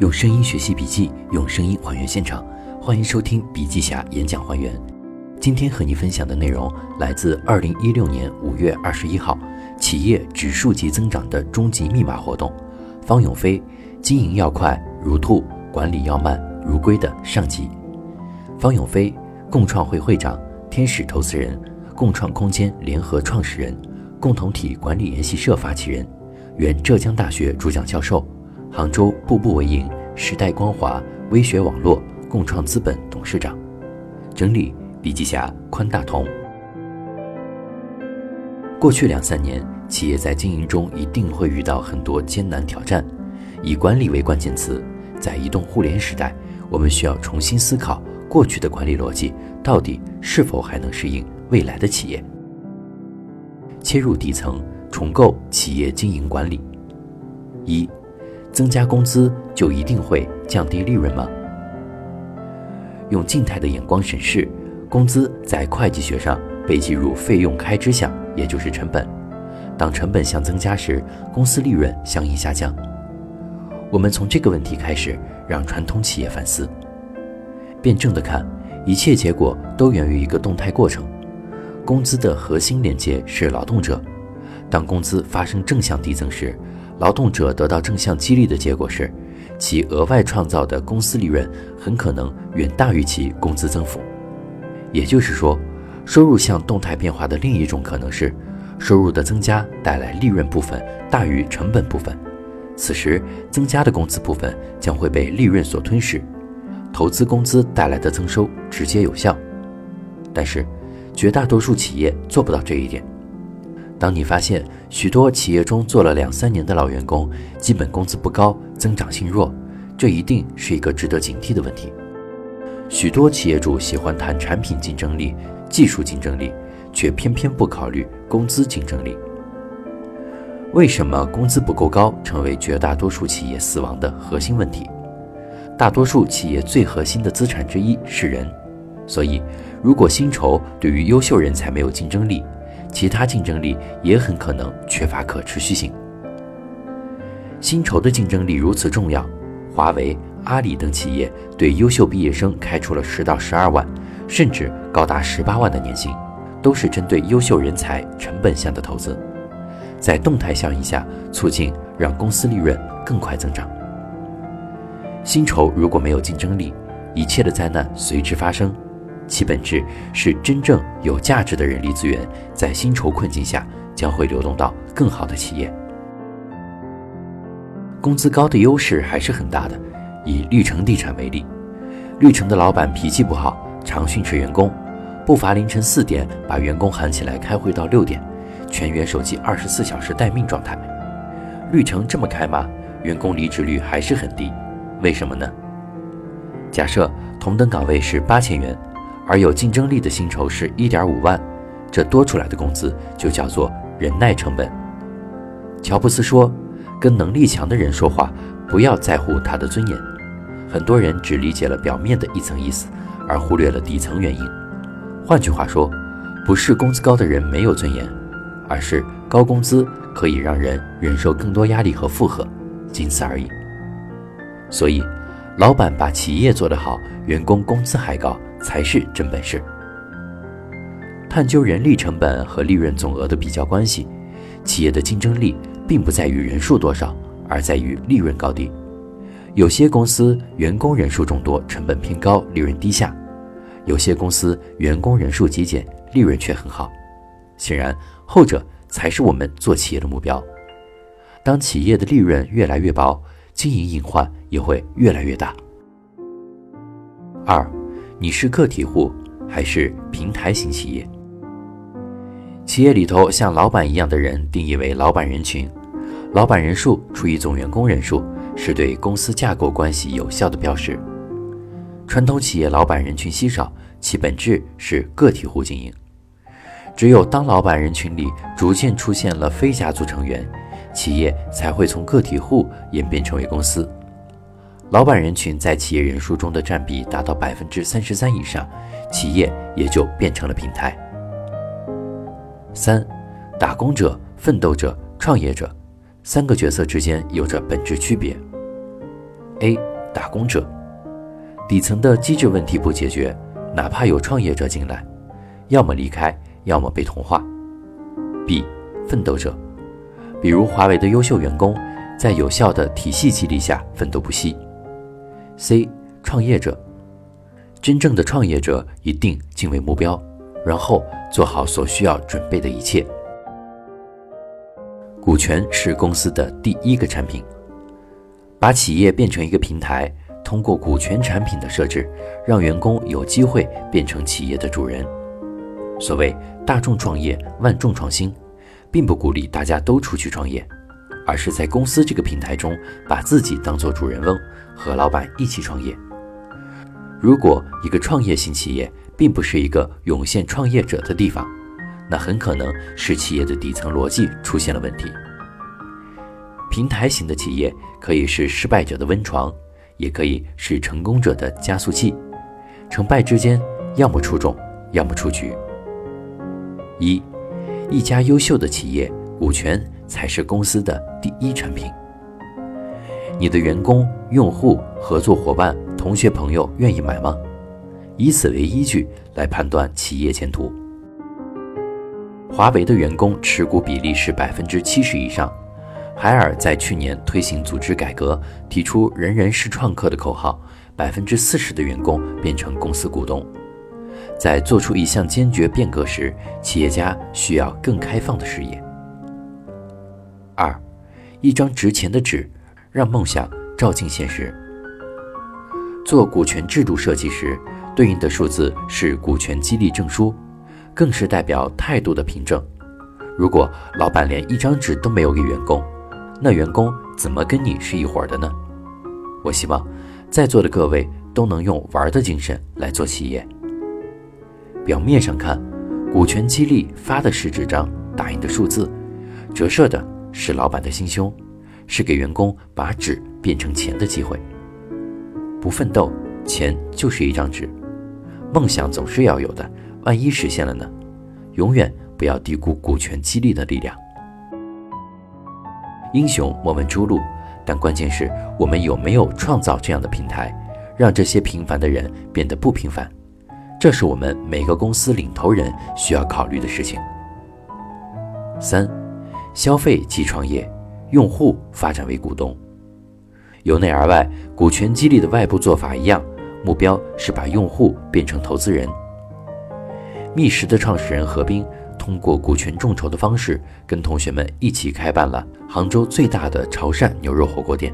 用声音学习笔记，用声音还原现场。欢迎收听笔记侠演讲还原。今天和你分享的内容来自二零一六年五月二十一号企业指数级增长的终极密码活动。方永飞，经营要快如兔，管理要慢如龟的上集。方永飞，共创会会长，天使投资人，共创空间联合创始人，共同体管理研习社发起人，原浙江大学主讲教授。杭州步步为营、时代光华、微学网络、共创资本董事长，整理笔记侠宽大同。过去两三年，企业在经营中一定会遇到很多艰难挑战。以管理为关键词，在移动互联时代，我们需要重新思考过去的管理逻辑到底是否还能适应未来的企业。切入底层，重构企业经营管理。一。增加工资就一定会降低利润吗？用静态的眼光审视，工资在会计学上被计入费用开支项，也就是成本。当成本项增加时，公司利润相应下降。我们从这个问题开始，让传统企业反思。辩证的看，一切结果都源于一个动态过程。工资的核心连接是劳动者。当工资发生正向递增时，劳动者得到正向激励的结果是，其额外创造的公司利润很可能远大于其工资增幅。也就是说，收入向动态变化的另一种可能是，收入的增加带来利润部分大于成本部分，此时增加的工资部分将会被利润所吞噬，投资工资带来的增收直接有效。但是，绝大多数企业做不到这一点。当你发现许多企业中做了两三年的老员工，基本工资不高，增长性弱，这一定是一个值得警惕的问题。许多企业主喜欢谈产品竞争力、技术竞争力，却偏偏不考虑工资竞争力。为什么工资不够高成为绝大多数企业死亡的核心问题？大多数企业最核心的资产之一是人，所以如果薪酬对于优秀人才没有竞争力，其他竞争力也很可能缺乏可持续性。薪酬的竞争力如此重要，华为、阿里等企业对优秀毕业生开出了十到十二万，甚至高达十八万的年薪，都是针对优秀人才成本项的投资，在动态效应下促进让公司利润更快增长。薪酬如果没有竞争力，一切的灾难随之发生。其本质是真正有价值的人力资源，在薪酬困境下将会流动到更好的企业。工资高的优势还是很大的。以绿城地产为例，绿城的老板脾气不好，常训斥员工，不乏凌晨四点把员工喊起来开会到六点，全员手机二十四小时待命状态。绿城这么开吗？员工离职率还是很低，为什么呢？假设同等岗位是八千元。而有竞争力的薪酬是一点五万，这多出来的工资就叫做忍耐成本。乔布斯说：“跟能力强的人说话，不要在乎他的尊严。”很多人只理解了表面的一层意思，而忽略了底层原因。换句话说，不是工资高的人没有尊严，而是高工资可以让人忍受更多压力和负荷，仅此而已。所以，老板把企业做得好，员工工资还高。才是真本事。探究人力成本和利润总额的比较关系，企业的竞争力并不在于人数多少，而在于利润高低。有些公司员工人数众多，成本偏高，利润低下；有些公司员工人数极简，利润却很好。显然，后者才是我们做企业的目标。当企业的利润越来越薄，经营隐患也会越来越大。二。你是个体户还是平台型企业？企业里头像老板一样的人定义为老板人群，老板人数除以总员工人数是对公司架构关系有效的标识。传统企业老板人群稀少，其本质是个体户经营。只有当老板人群里逐渐出现了非家族成员，企业才会从个体户演变成为公司。老板人群在企业人数中的占比达到百分之三十三以上，企业也就变成了平台。三，打工者、奋斗者、创业者三个角色之间有着本质区别。A. 打工者，底层的机制问题不解决，哪怕有创业者进来，要么离开，要么被同化。B. 奋斗者，比如华为的优秀员工，在有效的体系激励下奋斗不息。C. 创业者，真正的创业者一定敬畏目标，然后做好所需要准备的一切。股权是公司的第一个产品。把企业变成一个平台，通过股权产品的设置，让员工有机会变成企业的主人。所谓大众创业，万众创新，并不鼓励大家都出去创业，而是在公司这个平台中，把自己当做主人翁，和老板一起创业。如果一个创业型企业并不是一个涌现创业者的地方，那很可能是企业的底层逻辑出现了问题。平台型的企业可以是失败者的温床，也可以是成功者的加速器。成败之间，要么出众，要么出局。一，一家优秀的企业，股权才是公司的第一产品。你的员工、用户、合作伙伴、同学朋友愿意买吗？以此为依据来判断企业前途。华为的员工持股比例是百分之七十以上。海尔在去年推行组织改革，提出“人人是创客”的口号，百分之四十的员工变成公司股东。在做出一项坚决变革时，企业家需要更开放的视野。二，一张值钱的纸，让梦想照进现实。做股权制度设计时，对应的数字是股权激励证书，更是代表态度的凭证。如果老板连一张纸都没有给员工，那员工怎么跟你是一伙的呢？我希望在座的各位都能用玩的精神来做企业。表面上看，股权激励发的是纸张，打印的数字，折射的是老板的心胸，是给员工把纸变成钱的机会。不奋斗，钱就是一张纸。梦想总是要有的，万一实现了呢？永远不要低估股权激励的力量。英雄莫问出路，但关键是我们有没有创造这样的平台，让这些平凡的人变得不平凡。这是我们每个公司领头人需要考虑的事情。三，消费即创业，用户发展为股东。由内而外，股权激励的外部做法一样，目标是把用户变成投资人。觅食的创始人何冰。通过股权众筹的方式，跟同学们一起开办了杭州最大的潮汕牛肉火锅店。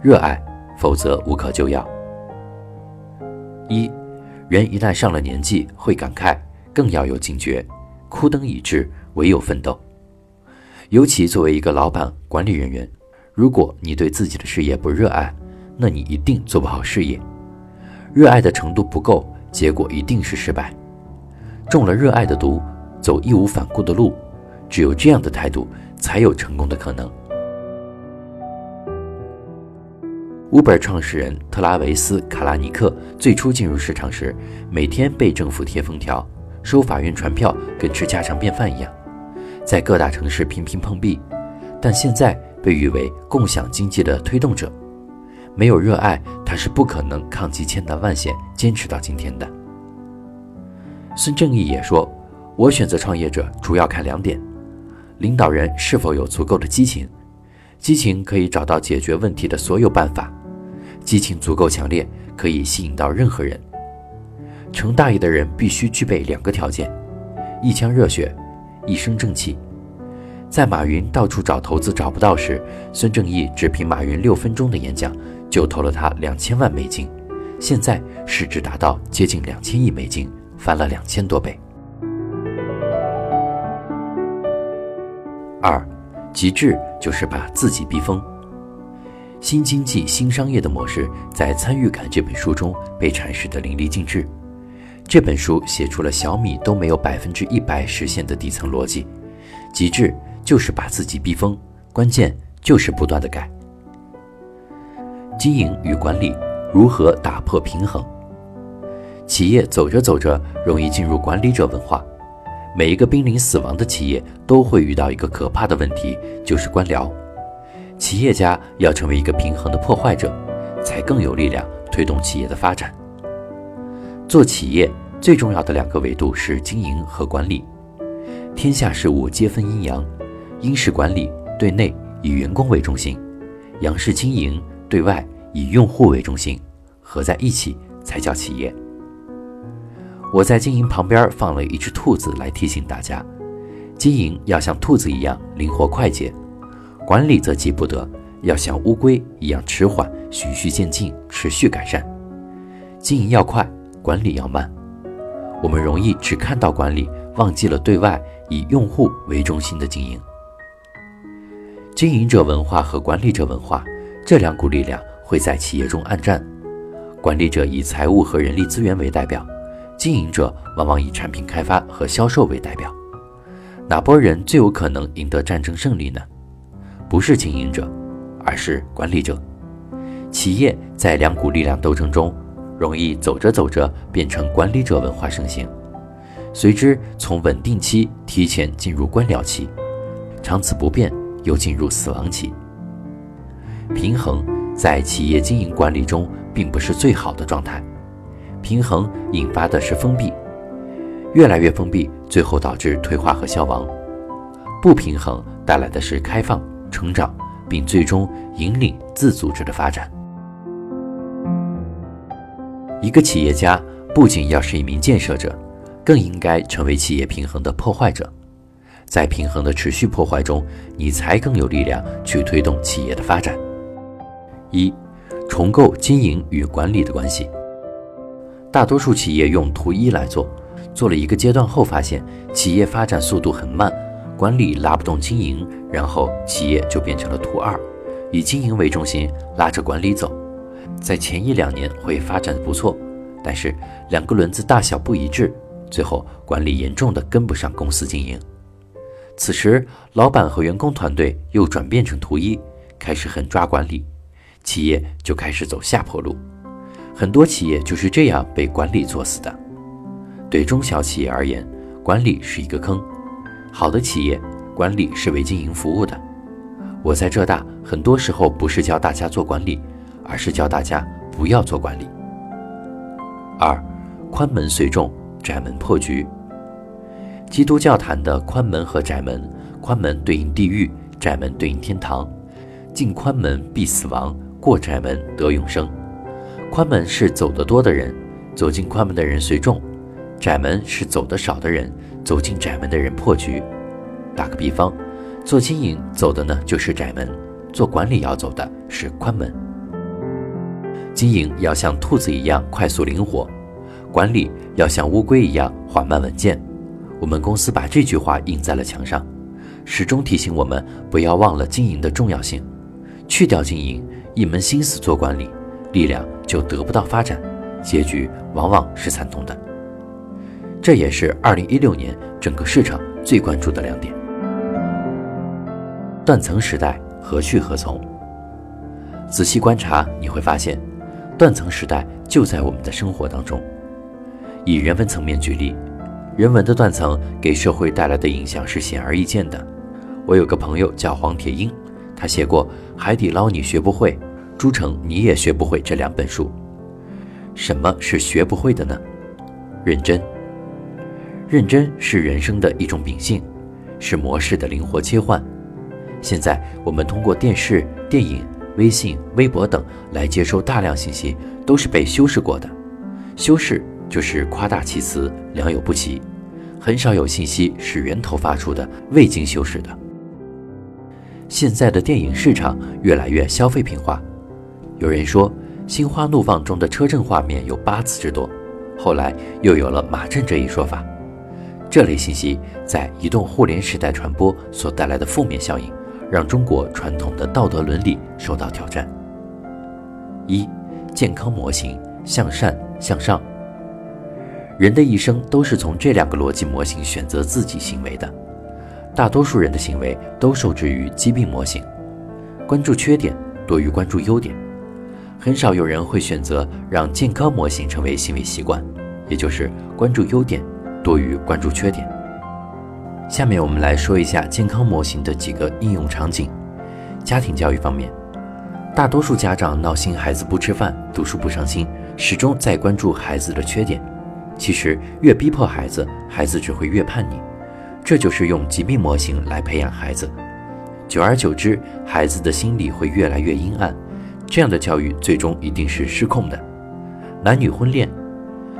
热爱，否则无可救药。一，人一旦上了年纪，会感慨，更要有警觉。枯灯已至，唯有奋斗。尤其作为一个老板、管理人员，如果你对自己的事业不热爱，那你一定做不好事业。热爱的程度不够，结果一定是失败。中了热爱的毒。走义无反顾的路，只有这样的态度，才有成功的可能。Uber 创始人特拉维斯·卡拉尼克最初进入市场时，每天被政府贴封条、收法院传票，跟吃家常便饭一样，在各大城市频频碰壁。但现在被誉为共享经济的推动者，没有热爱，他是不可能抗击千难万险，坚持到今天的。孙正义也说。我选择创业者主要看两点：领导人是否有足够的激情，激情可以找到解决问题的所有办法；激情足够强烈，可以吸引到任何人。成大业的人必须具备两个条件：一腔热血，一身正气。在马云到处找投资找不到时，孙正义只凭马云六分钟的演讲就投了他两千万美金，现在市值达到接近两千亿美金，翻了两千多倍。二，极致就是把自己逼疯。新经济新商业的模式在《参与感》这本书中被阐释的淋漓尽致。这本书写出了小米都没有百分之一百实现的底层逻辑。极致就是把自己逼疯，关键就是不断的改。经营与管理如何打破平衡？企业走着走着容易进入管理者文化。每一个濒临死亡的企业都会遇到一个可怕的问题，就是官僚。企业家要成为一个平衡的破坏者，才更有力量推动企业的发展。做企业最重要的两个维度是经营和管理。天下事物皆分阴阳，阴是管理，对内以员工为中心；阳是经营，对外以用户为中心，合在一起才叫企业。我在经营旁边放了一只兔子来提醒大家：经营要像兔子一样灵活快捷，管理则急不得，要像乌龟一样迟缓、循序渐进、持续改善。经营要快，管理要慢。我们容易只看到管理，忘记了对外以用户为中心的经营。经营者文化和管理者文化这两股力量会在企业中暗战，管理者以财务和人力资源为代表。经营者往往以产品开发和销售为代表，哪拨人最有可能赢得战争胜利呢？不是经营者，而是管理者。企业在两股力量斗争中，容易走着走着变成管理者文化盛行，随之从稳定期提前进入官僚期，长此不变又进入死亡期。平衡在企业经营管理中并不是最好的状态。平衡引发的是封闭，越来越封闭，最后导致退化和消亡；不平衡带来的是开放、成长，并最终引领自组织的发展。一个企业家不仅要是一名建设者，更应该成为企业平衡的破坏者。在平衡的持续破坏中，你才更有力量去推动企业的发展。一、重构经营与管理的关系。大多数企业用图一来做，做了一个阶段后，发现企业发展速度很慢，管理拉不动经营，然后企业就变成了图二，以经营为中心，拉着管理走。在前一两年会发展的不错，但是两个轮子大小不一致，最后管理严重的跟不上公司经营。此时，老板和员工团队又转变成图一，开始狠抓管理，企业就开始走下坡路。很多企业就是这样被管理作死的。对中小企业而言，管理是一个坑。好的企业，管理是为经营服务的。我在浙大，很多时候不是教大家做管理，而是教大家不要做管理。二，宽门随众，窄门破局。基督教坛的宽门和窄门，宽门对应地狱，窄门对应天堂。进宽门必死亡，过窄门得永生。宽门是走得多的人，走进宽门的人随众；窄门是走得少的人，走进窄门的人破局。打个比方，做经营走的呢就是窄门，做管理要走的是宽门。经营要像兔子一样快速灵活，管理要像乌龟一样缓慢稳健。我们公司把这句话印在了墙上，始终提醒我们不要忘了经营的重要性。去掉经营，一门心思做管理。力量就得不到发展，结局往往是惨痛的。这也是二零一六年整个市场最关注的亮点。断层时代何去何从？仔细观察，你会发现，断层时代就在我们的生活当中。以人文层面举例，人文的断层给社会带来的影响是显而易见的。我有个朋友叫黄铁英，他写过《海底捞你学不会》。朱成，你也学不会这两本书。什么是学不会的呢？认真。认真是人生的一种秉性，是模式的灵活切换。现在我们通过电视、电影、微信、微博等来接收大量信息，都是被修饰过的。修饰就是夸大其词，良莠不齐，很少有信息是源头发出的，未经修饰的。现在的电影市场越来越消费品化。有人说，《心花怒放》中的车震画面有八次之多，后来又有了马震这一说法。这类信息在移动互联时代传播所带来的负面效应，让中国传统的道德伦理受到挑战。一、健康模型：向善向上。人的一生都是从这两个逻辑模型选择自己行为的，大多数人的行为都受制于疾病模型，关注缺点多于关注优点。很少有人会选择让健康模型成为行为习惯，也就是关注优点多于关注缺点。下面我们来说一下健康模型的几个应用场景。家庭教育方面，大多数家长闹心孩子不吃饭、读书不上心，始终在关注孩子的缺点。其实越逼迫孩子，孩子只会越叛逆。这就是用疾病模型来培养孩子，久而久之，孩子的心理会越来越阴暗。这样的教育最终一定是失控的。男女婚恋，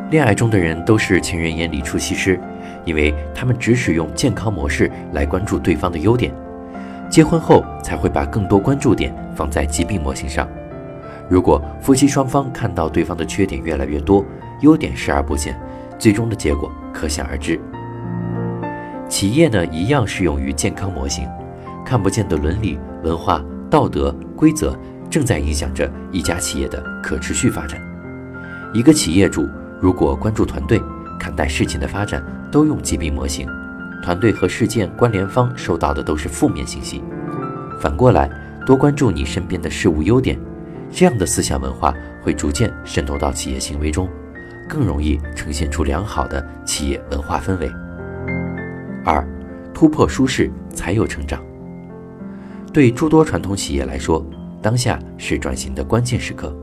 恋爱中的人都是情人眼里出西施，因为他们只使用健康模式来关注对方的优点，结婚后才会把更多关注点放在疾病模型上。如果夫妻双方看到对方的缺点越来越多，优点视而不见，最终的结果可想而知。企业呢，一样适用于健康模型，看不见的伦理、文化、道德规则。正在影响着一家企业的可持续发展。一个企业主如果关注团队，看待事情的发展都用疾病模型，团队和事件关联方收到的都是负面信息。反过来，多关注你身边的事物优点，这样的思想文化会逐渐渗透到企业行为中，更容易呈现出良好的企业文化氛围。二，突破舒适才有成长。对诸多传统企业来说，当下是转型的关键时刻，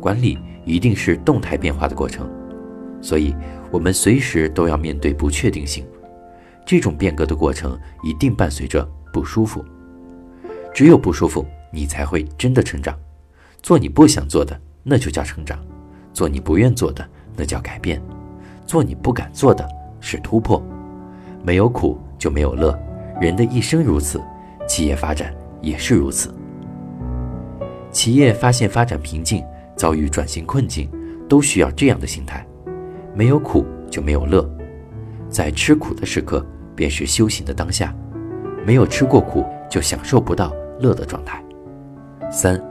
管理一定是动态变化的过程，所以我们随时都要面对不确定性。这种变革的过程一定伴随着不舒服，只有不舒服，你才会真的成长。做你不想做的，那就叫成长；做你不愿做的，那叫改变；做你不敢做的，是突破。没有苦就没有乐，人的一生如此，企业发展也是如此。企业发现发展瓶颈，遭遇转型困境，都需要这样的心态：没有苦就没有乐，在吃苦的时刻便是修行的当下，没有吃过苦就享受不到乐的状态。三，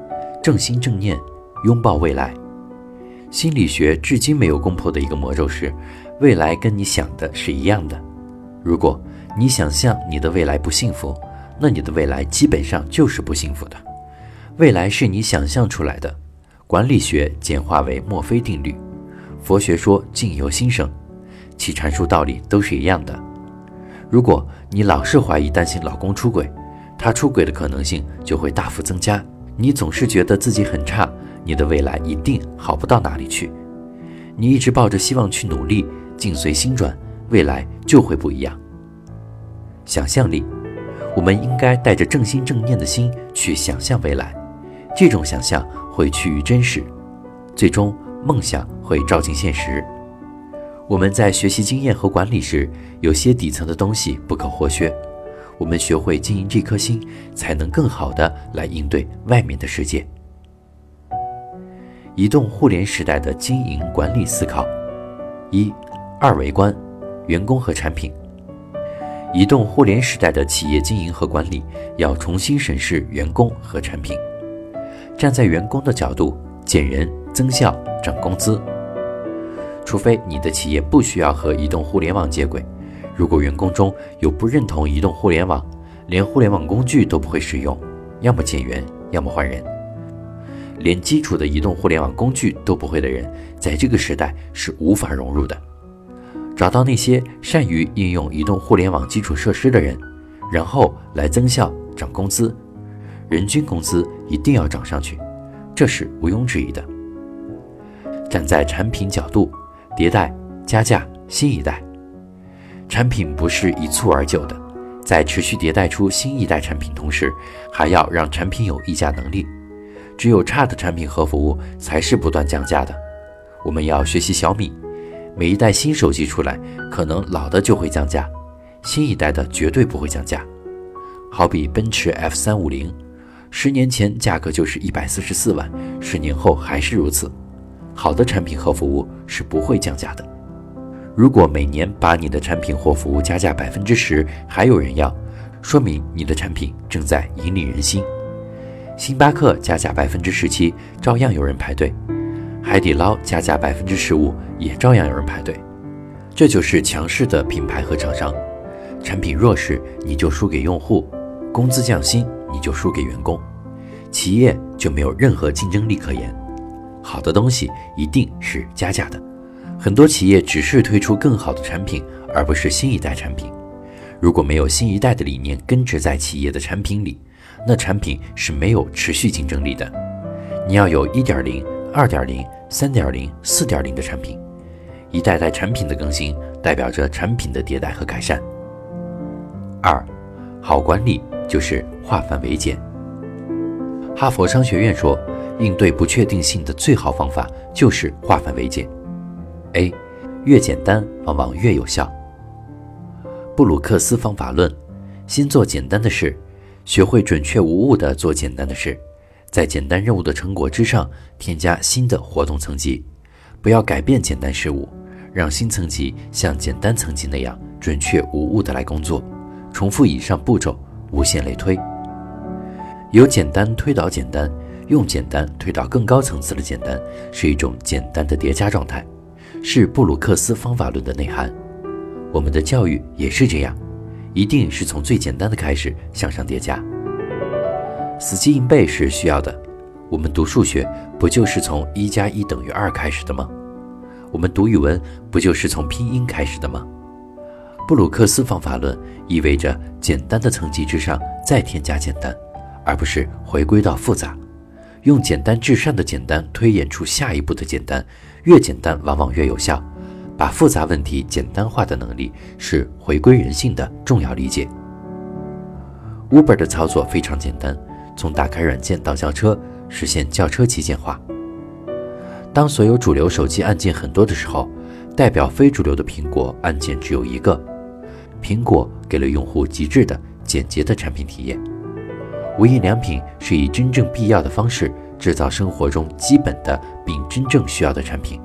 正心正念，拥抱未来。心理学至今没有攻破的一个魔咒是，未来跟你想的是一样的。如果你想象你的未来不幸福，那你的未来基本上就是不幸福的。未来是你想象出来的，管理学简化为墨菲定律，佛学说境由心生，其阐述道理都是一样的。如果你老是怀疑、担心老公出轨，他出轨的可能性就会大幅增加。你总是觉得自己很差，你的未来一定好不到哪里去。你一直抱着希望去努力，境随心转，未来就会不一样。想象力，我们应该带着正心正念的心去想象未来。这种想象会趋于真实，最终梦想会照进现实。我们在学习经验和管理时，有些底层的东西不可或缺。我们学会经营这颗心，才能更好的来应对外面的世界。移动互联时代的经营管理思考：一、二维观，员工和产品。移动互联时代的企业经营和管理，要重新审视员工和产品。站在员工的角度，减人、增效、涨工资。除非你的企业不需要和移动互联网接轨，如果员工中有不认同移动互联网，连互联网工具都不会使用，要么减员，要么换人。连基础的移动互联网工具都不会的人，在这个时代是无法融入的。找到那些善于应用移动互联网基础设施的人，然后来增效、涨工资。人均工资一定要涨上去，这是毋庸置疑的。站在产品角度，迭代、加价、新一代，产品不是一蹴而就的，在持续迭代出新一代产品同时，还要让产品有溢价能力。只有差的产品和服务才是不断降价的。我们要学习小米，每一代新手机出来，可能老的就会降价，新一代的绝对不会降价。好比奔驰 F 三五零。十年前价格就是一百四十四万，十年后还是如此。好的产品和服务是不会降价的。如果每年把你的产品或服务加价百分之十，还有人要，说明你的产品正在引领人心。星巴克加价百分之十七，照样有人排队；海底捞加价百分之十五，也照样有人排队。这就是强势的品牌和厂商。产品弱势，你就输给用户；工资降薪。你就输给员工，企业就没有任何竞争力可言。好的东西一定是加价的，很多企业只是推出更好的产品，而不是新一代产品。如果没有新一代的理念根植在企业的产品里，那产品是没有持续竞争力的。你要有一点零、二点零、三点零、四点零的产品，一代代产品的更新代表着产品的迭代和改善。二，好管理就是化繁为简。哈佛商学院说，应对不确定性的最好方法就是化繁为简。A，越简单往往越有效。布鲁克斯方法论：先做简单的事，学会准确无误地做简单的事，在简单任务的成果之上添加新的活动层级，不要改变简单事物，让新层级像简单层级那样准确无误地来工作，重复以上步骤，无限类推。由简单推导简单，用简单推导更高层次的简单，是一种简单的叠加状态，是布鲁克斯方法论的内涵。我们的教育也是这样，一定是从最简单的开始向上叠加。死记硬背是需要的，我们读数学不就是从一加一等于二开始的吗？我们读语文不就是从拼音开始的吗？布鲁克斯方法论意味着简单的层级之上再添加简单，而不是回归到复杂，用简单至善的简单推演出下一步的简单，越简单往往越有效。把复杂问题简单化的能力是回归人性的重要理解。Uber 的操作非常简单，从打开软件到叫车，实现叫车旗舰化。当所有主流手机按键很多的时候，代表非主流的苹果按键只有一个。苹果给了用户极致的简洁的产品体验。无印良品是以真正必要的方式制造生活中基本的并真正需要的产品。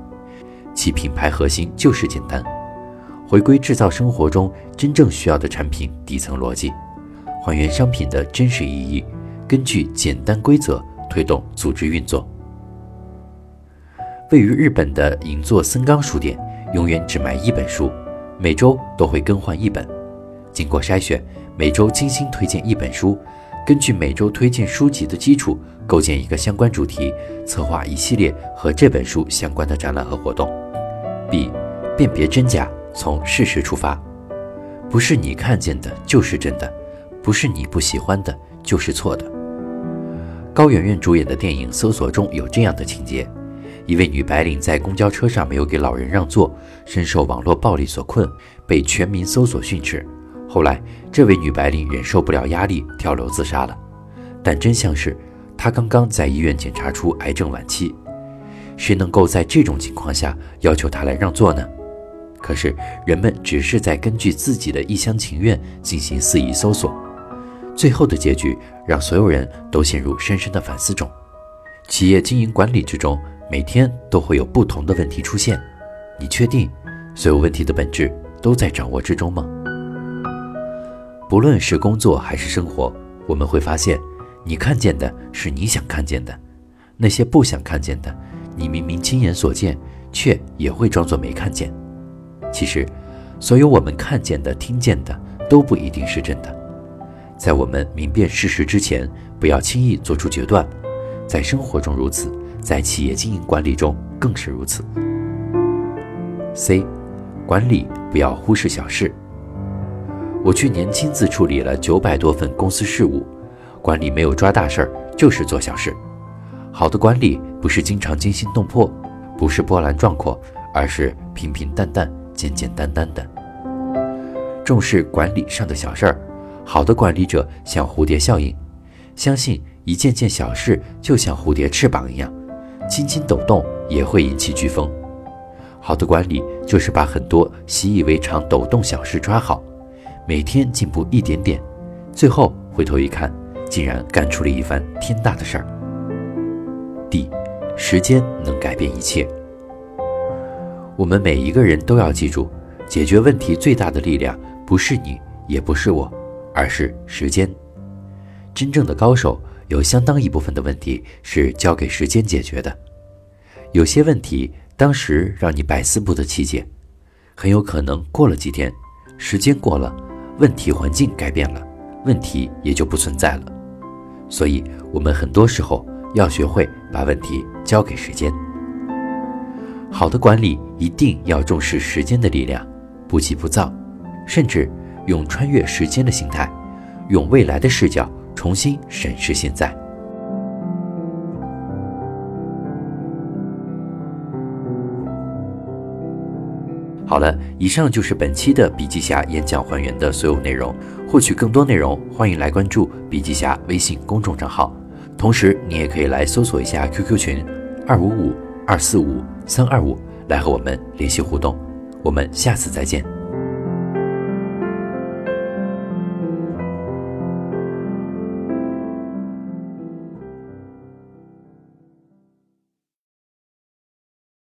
其品牌核心就是简单，回归制造生活中真正需要的产品底层逻辑，还原商品的真实意义，根据简单规则推动组织运作。位于日本的银座森冈书店永远只卖一本书，每周都会更换一本，经过筛选，每周精心推荐一本书，根据每周推荐书籍的基础，构建一个相关主题，策划一系列和这本书相关的展览和活动。B，辨别真假，从事实出发，不是你看见的就是真的，不是你不喜欢的就是错的。高圆圆主演的电影《搜索》中有这样的情节：一位女白领在公交车上没有给老人让座，深受网络暴力所困，被全民搜索训斥。后来，这位女白领忍受不了压力，跳楼自杀了。但真相是，她刚刚在医院检查出癌症晚期。谁能够在这种情况下要求她来让座呢？可是人们只是在根据自己的一厢情愿进行肆意搜索，最后的结局让所有人都陷入深深的反思中。企业经营管理之中，每天都会有不同的问题出现，你确定所有问题的本质都在掌握之中吗？不论是工作还是生活，我们会发现，你看见的是你想看见的，那些不想看见的。你明明亲眼所见，却也会装作没看见。其实，所有我们看见的、听见的，都不一定是真的。在我们明辨事实之前，不要轻易做出决断。在生活中如此，在企业经营管理中更是如此。C，管理不要忽视小事。我去年亲自处理了九百多份公司事务，管理没有抓大事儿，就是做小事。好的管理不是经常惊心动魄，不是波澜壮阔，而是平平淡淡、简简单单的。重视管理上的小事儿，好的管理者像蝴蝶效应，相信一件件小事就像蝴蝶翅膀一样，轻轻抖动也会引起飓风。好的管理就是把很多习以为常抖动小事抓好，每天进步一点点，最后回头一看，竟然干出了一番天大的事儿。D，时间能改变一切。我们每一个人都要记住，解决问题最大的力量不是你，也不是我，而是时间。真正的高手有相当一部分的问题是交给时间解决的。有些问题当时让你百思不得其解，很有可能过了几天，时间过了，问题环境改变了，问题也就不存在了。所以，我们很多时候。要学会把问题交给时间。好的管理一定要重视时间的力量，不急不躁，甚至用穿越时间的心态，用未来的视角重新审视现在。好了，以上就是本期的笔记侠演讲还原的所有内容。获取更多内容，欢迎来关注笔记侠微信公众账号。同时，你也可以来搜索一下 QQ 群二五五二四五三二五，来和我们联系互动。我们下次再见。